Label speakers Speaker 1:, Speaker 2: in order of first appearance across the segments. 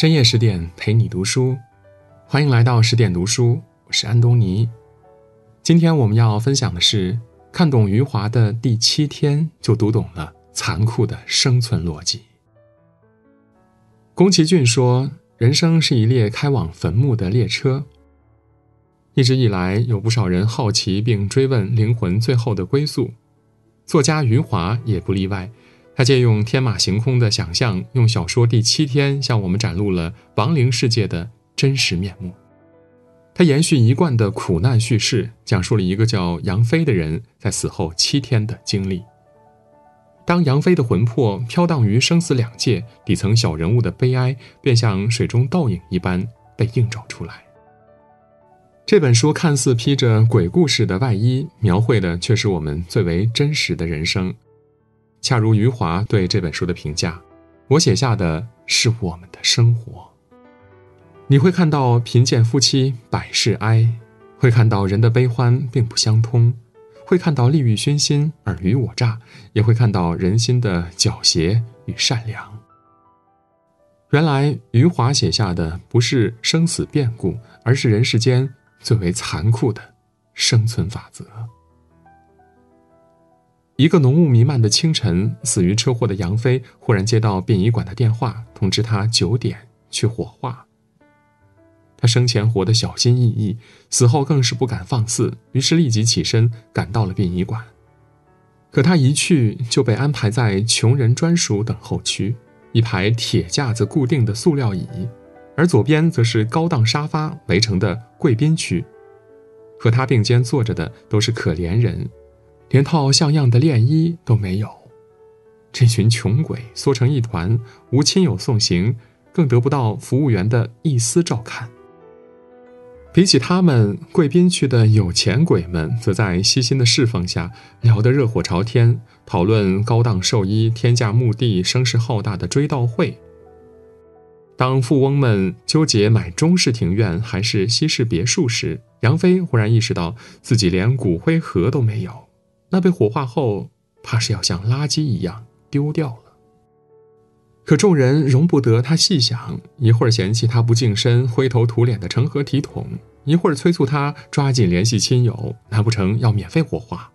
Speaker 1: 深夜十点陪你读书，欢迎来到十点读书，我是安东尼。今天我们要分享的是，看懂余华的第七天，就读懂了残酷的生存逻辑。宫崎骏说：“人生是一列开往坟墓的列车。”一直以来，有不少人好奇并追问灵魂最后的归宿，作家余华也不例外。他借用天马行空的想象，用小说《第七天》向我们展露了亡灵世界的真实面目。他延续一贯的苦难叙事，讲述了一个叫杨飞的人在死后七天的经历。当杨飞的魂魄飘荡于生死两界，底层小人物的悲哀便像水中倒影一般被映照出来。这本书看似披着鬼故事的外衣，描绘的却是我们最为真实的人生。恰如余华对这本书的评价：“我写下的是我们的生活。你会看到贫贱夫妻百事哀，会看到人的悲欢并不相通，会看到利欲熏心尔虞我诈，也会看到人心的狡黠与善良。原来余华写下的不是生死变故，而是人世间最为残酷的生存法则。”一个浓雾弥漫的清晨，死于车祸的杨飞忽然接到殡仪馆的电话，通知他九点去火化。他生前活得小心翼翼，死后更是不敢放肆，于是立即起身赶到了殡仪馆。可他一去就被安排在穷人专属等候区，一排铁架子固定的塑料椅，而左边则是高档沙发围成的贵宾区。和他并肩坐着的都是可怜人。连套像样的殓衣都没有，这群穷鬼缩成一团，无亲友送行，更得不到服务员的一丝照看。比起他们，贵宾区的有钱鬼们则在悉心的侍奉下聊得热火朝天，讨论高档寿衣、天价墓地、声势浩大的追悼会。当富翁们纠结买中式庭院还是西式别墅时，杨飞忽然意识到自己连骨灰盒都没有。那被火化后，怕是要像垃圾一样丢掉了。可众人容不得他细想，一会儿嫌弃他不净身、灰头土脸的成何体统，一会儿催促他抓紧联系亲友，难不成要免费火化？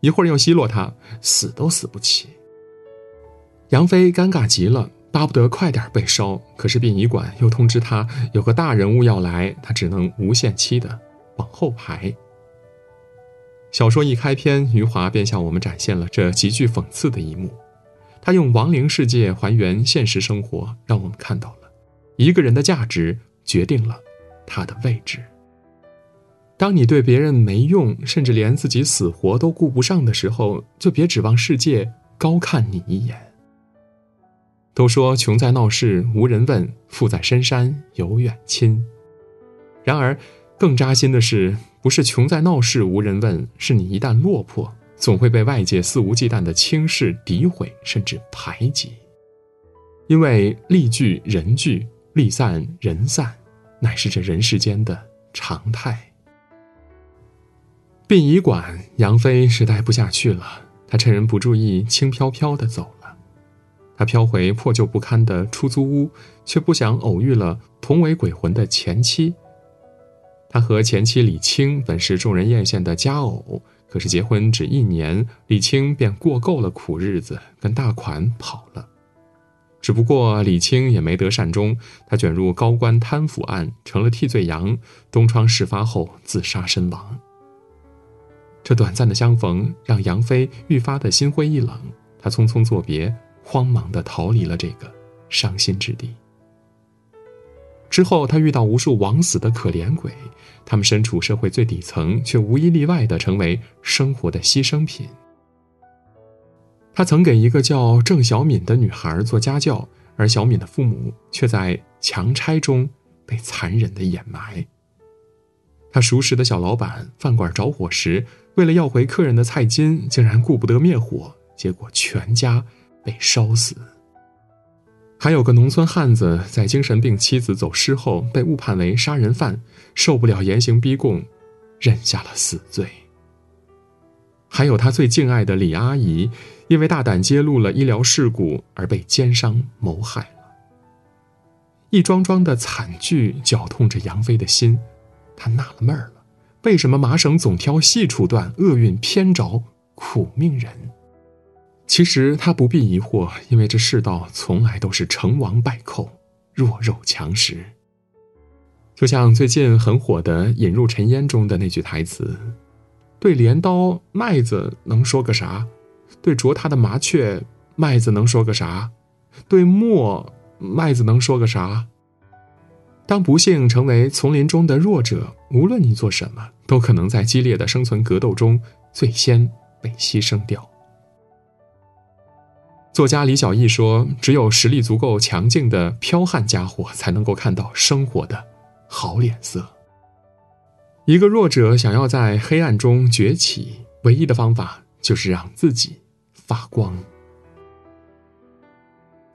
Speaker 1: 一会儿又奚落他死都死不起。杨飞尴尬极了，巴不得快点被烧，可是殡仪馆又通知他有个大人物要来，他只能无限期的往后排。小说一开篇，余华便向我们展现了这极具讽刺的一幕。他用亡灵世界还原现实生活，让我们看到了一个人的价值决定了他的位置。当你对别人没用，甚至连自己死活都顾不上的时候，就别指望世界高看你一眼。都说穷在闹市无人问，富在深山有远亲。然而，更扎心的是。不是穷在闹市无人问，是你一旦落魄，总会被外界肆无忌惮的轻视、诋毁，甚至排挤。因为利聚人聚，利散人散，乃是这人世间的常态。殡仪馆，杨飞是待不下去了，他趁人不注意，轻飘飘的走了。他飘回破旧不堪的出租屋，却不想偶遇了同为鬼魂的前妻。他和前妻李青本是众人艳羡的佳偶，可是结婚只一年，李青便过够了苦日子，跟大款跑了。只不过李青也没得善终，他卷入高官贪腐案，成了替罪羊，东窗事发后自杀身亡。这短暂的相逢让杨飞愈发的心灰意冷，他匆匆作别，慌忙的逃离了这个伤心之地。之后，他遇到无数枉死的可怜鬼，他们身处社会最底层，却无一例外的成为生活的牺牲品。他曾给一个叫郑小敏的女孩做家教，而小敏的父母却在强拆中被残忍的掩埋。他熟识的小老板饭馆着火时，为了要回客人的菜金，竟然顾不得灭火，结果全家被烧死。还有个农村汉子，在精神病妻子走失后被误判为杀人犯，受不了严刑逼供，认下了死罪。还有他最敬爱的李阿姨，因为大胆揭露了医疗事故而被奸商谋害了。一桩桩的惨剧绞痛着杨飞的心，他纳了闷儿了：为什么麻绳总挑细处断，厄运偏着苦命人？其实他不必疑惑，因为这世道从来都是成王败寇，弱肉强食。就像最近很火的《引入尘烟》中的那句台词：“对镰刀麦子能说个啥？对啄它的麻雀麦子能说个啥？对磨麦子能说个啥？”当不幸成为丛林中的弱者，无论你做什么，都可能在激烈的生存格斗中最先被牺牲掉。作家李小艺说：“只有实力足够强劲的剽悍家伙，才能够看到生活的好脸色。一个弱者想要在黑暗中崛起，唯一的方法就是让自己发光。”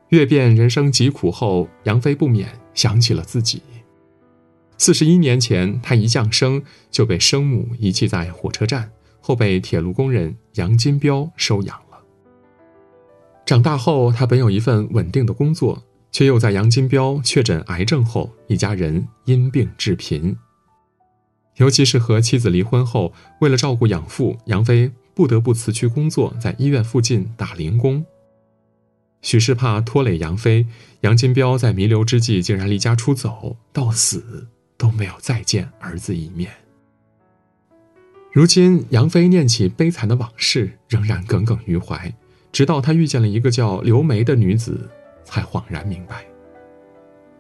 Speaker 1: 阅遍人生疾苦后，杨飞不免想起了自己。四十一年前，他一降生就被生母遗弃在火车站，后被铁路工人杨金彪收养。长大后，他本有一份稳定的工作，却又在杨金彪确诊癌症后，一家人因病致贫。尤其是和妻子离婚后，为了照顾养父，杨飞不得不辞去工作，在医院附近打零工。许是怕拖累杨飞，杨金彪在弥留之际竟然离家出走，到死都没有再见儿子一面。如今，杨飞念起悲惨的往事，仍然耿耿于怀。直到他遇见了一个叫刘梅的女子，才恍然明白，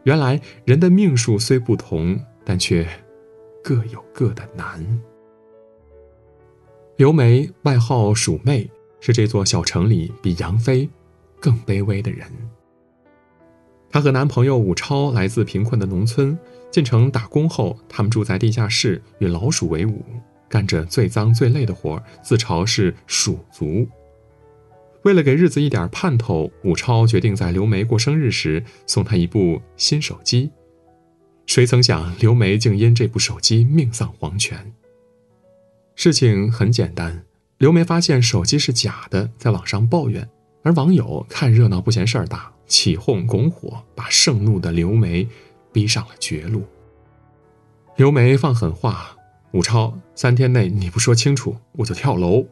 Speaker 1: 原来人的命数虽不同，但却各有各的难。刘梅外号鼠妹，是这座小城里比杨飞更卑微的人。她和男朋友武超来自贫困的农村，进城打工后，他们住在地下室，与老鼠为伍，干着最脏最累的活自嘲是鼠族。为了给日子一点盼头，武超决定在刘梅过生日时送她一部新手机。谁曾想，刘梅竟因这部手机命丧黄泉。事情很简单，刘梅发现手机是假的，在网上抱怨，而网友看热闹不嫌事儿大，起哄拱火，把盛怒的刘梅逼上了绝路。刘梅放狠话：“武超，三天内你不说清楚，我就跳楼。”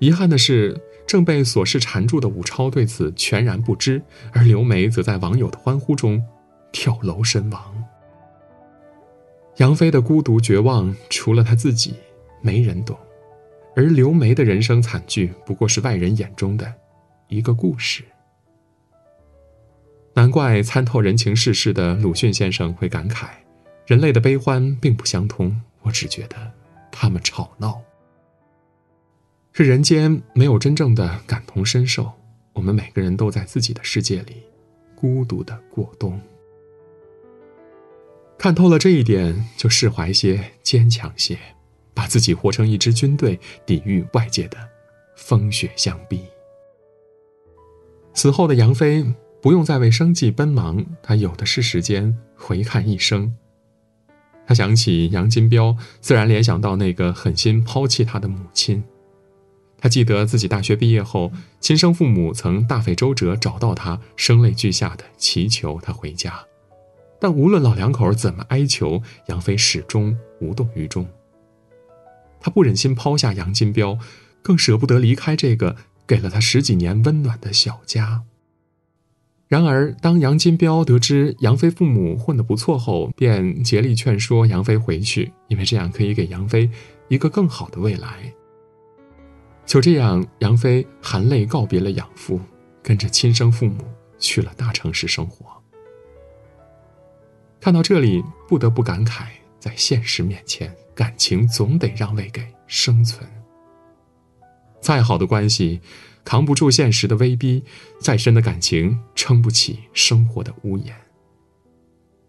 Speaker 1: 遗憾的是。正被琐事缠住的武超对此全然不知，而刘梅则在网友的欢呼中跳楼身亡。杨飞的孤独绝望，除了他自己，没人懂；而刘梅的人生惨剧，不过是外人眼中的一个故事。难怪参透人情世事的鲁迅先生会感慨：人类的悲欢并不相通，我只觉得他们吵闹。是人间没有真正的感同身受，我们每个人都在自己的世界里，孤独的过冬。看透了这一点，就释怀些，坚强些，把自己活成一支军队，抵御外界的风雪相逼。死后的杨飞不用再为生计奔忙，他有的是时间回看一生。他想起杨金彪，自然联想到那个狠心抛弃他的母亲。他记得自己大学毕业后，亲生父母曾大费周折找到他，声泪俱下的祈求他回家，但无论老两口怎么哀求，杨飞始终无动于衷。他不忍心抛下杨金彪，更舍不得离开这个给了他十几年温暖的小家。然而，当杨金彪得知杨飞父母混得不错后，便竭力劝说杨飞回去，因为这样可以给杨飞一个更好的未来。就这样，杨飞含泪告别了养父，跟着亲生父母去了大城市生活。看到这里，不得不感慨，在现实面前，感情总得让位给生存。再好的关系，扛不住现实的威逼；再深的感情，撑不起生活的屋檐。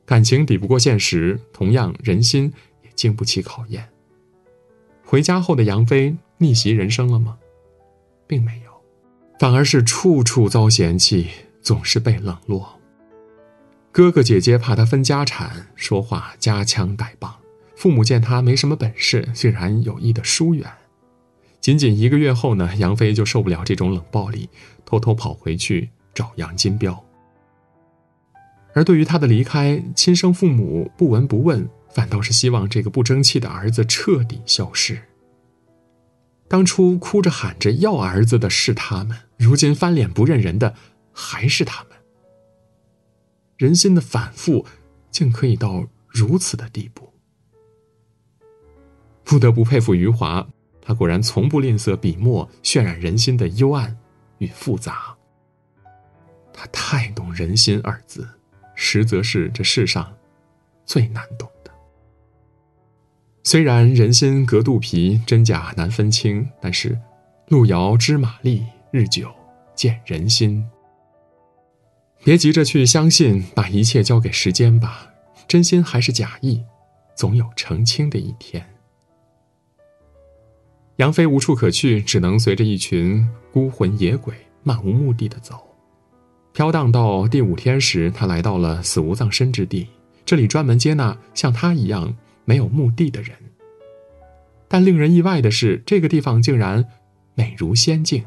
Speaker 1: 感情抵不过现实，同样，人心也经不起考验。回家后的杨飞。逆袭人生了吗？并没有，反而是处处遭嫌弃，总是被冷落。哥哥姐姐怕他分家产，说话夹枪带棒；父母见他没什么本事，竟然有意的疏远。仅仅一个月后呢，杨飞就受不了这种冷暴力，偷偷跑回去找杨金彪。而对于他的离开，亲生父母不闻不问，反倒是希望这个不争气的儿子彻底消失。当初哭着喊着要儿子的是他们，如今翻脸不认人的还是他们。人心的反复，竟可以到如此的地步。不得不佩服余华，他果然从不吝啬笔墨渲染人心的幽暗与复杂。他太懂人心二字，实则是这世上最难懂。虽然人心隔肚皮，真假难分清，但是路遥知马力，日久见人心。别急着去相信，把一切交给时间吧。真心还是假意，总有澄清的一天。杨飞无处可去，只能随着一群孤魂野鬼漫无目的的走。飘荡到第五天时，他来到了死无葬身之地，这里专门接纳像他一样没有墓地的人。但令人意外的是，这个地方竟然美如仙境。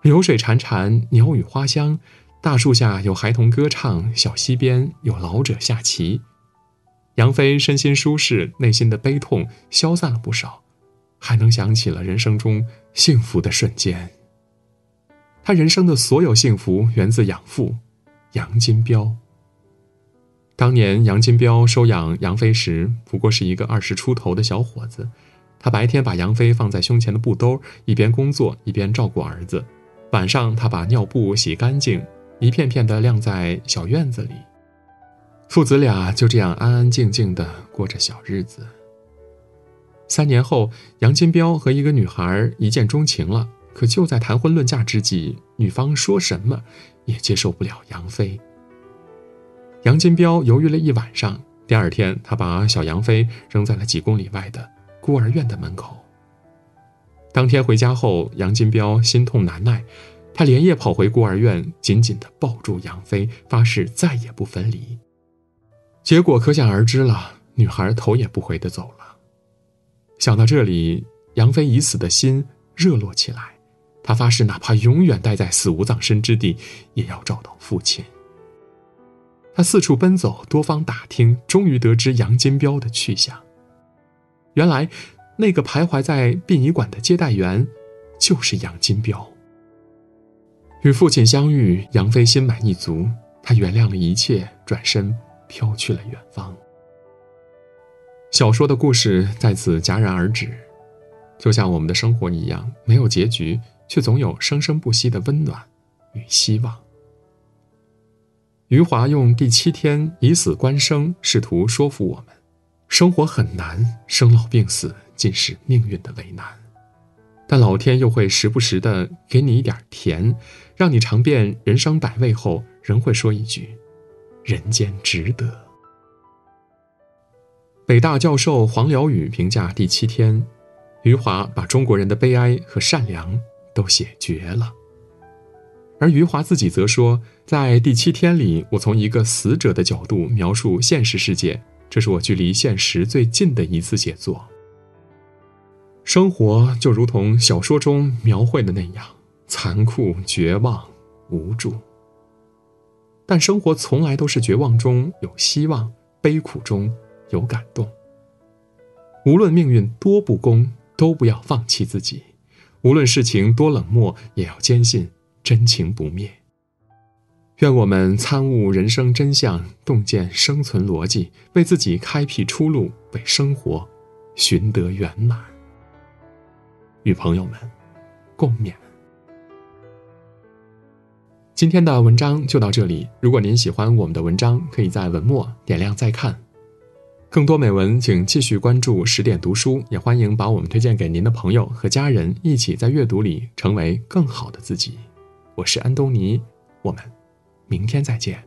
Speaker 1: 流水潺潺，鸟语花香，大树下有孩童歌唱，小溪边有老者下棋。杨飞身心舒适，内心的悲痛消散了不少。还能想起了人生中幸福的瞬间。他人生的所有幸福源自养父杨金彪。当年杨金彪收养杨飞时，不过是一个二十出头的小伙子。他白天把杨飞放在胸前的布兜，一边工作一边照顾儿子。晚上，他把尿布洗干净，一片片的晾在小院子里。父子俩就这样安安静静的过着小日子。三年后，杨金彪和一个女孩一见钟情了。可就在谈婚论嫁之际，女方说什么也接受不了杨飞。杨金彪犹豫了一晚上，第二天，他把小杨飞扔在了几公里外的孤儿院的门口。当天回家后，杨金彪心痛难耐，他连夜跑回孤儿院，紧紧地抱住杨飞，发誓再也不分离。结果可想而知了，女孩头也不回地走了。想到这里，杨飞已死的心热络起来。他发誓，哪怕永远待在死无葬身之地，也要找到父亲。他四处奔走，多方打听，终于得知杨金彪的去向。原来，那个徘徊在殡仪馆的接待员，就是杨金彪。与父亲相遇，杨飞心满意足，他原谅了一切，转身飘去了远方。小说的故事在此戛然而止，就像我们的生活一样，没有结局，却总有生生不息的温暖与希望。余华用第七天以死观生，试图说服我们：生活很难，生老病死尽是命运的为难，但老天又会时不时的给你一点甜，让你尝遍人生百味后，仍会说一句：人间值得。北大教授黄辽宇评价第七天，余华把中国人的悲哀和善良都写绝了。而余华自己则说，在第七天里，我从一个死者的角度描述现实世界，这是我距离现实最近的一次写作。生活就如同小说中描绘的那样，残酷、绝望、无助。但生活从来都是绝望中有希望，悲苦中。有感动。无论命运多不公，都不要放弃自己；无论事情多冷漠，也要坚信真情不灭。愿我们参悟人生真相，洞见生存逻辑，为自己开辟出路，为生活寻得圆满。与朋友们共勉。今天的文章就到这里。如果您喜欢我们的文章，可以在文末点亮再看。更多美文，请继续关注十点读书，也欢迎把我们推荐给您的朋友和家人，一起在阅读里成为更好的自己。我是安东尼，我们明天再见。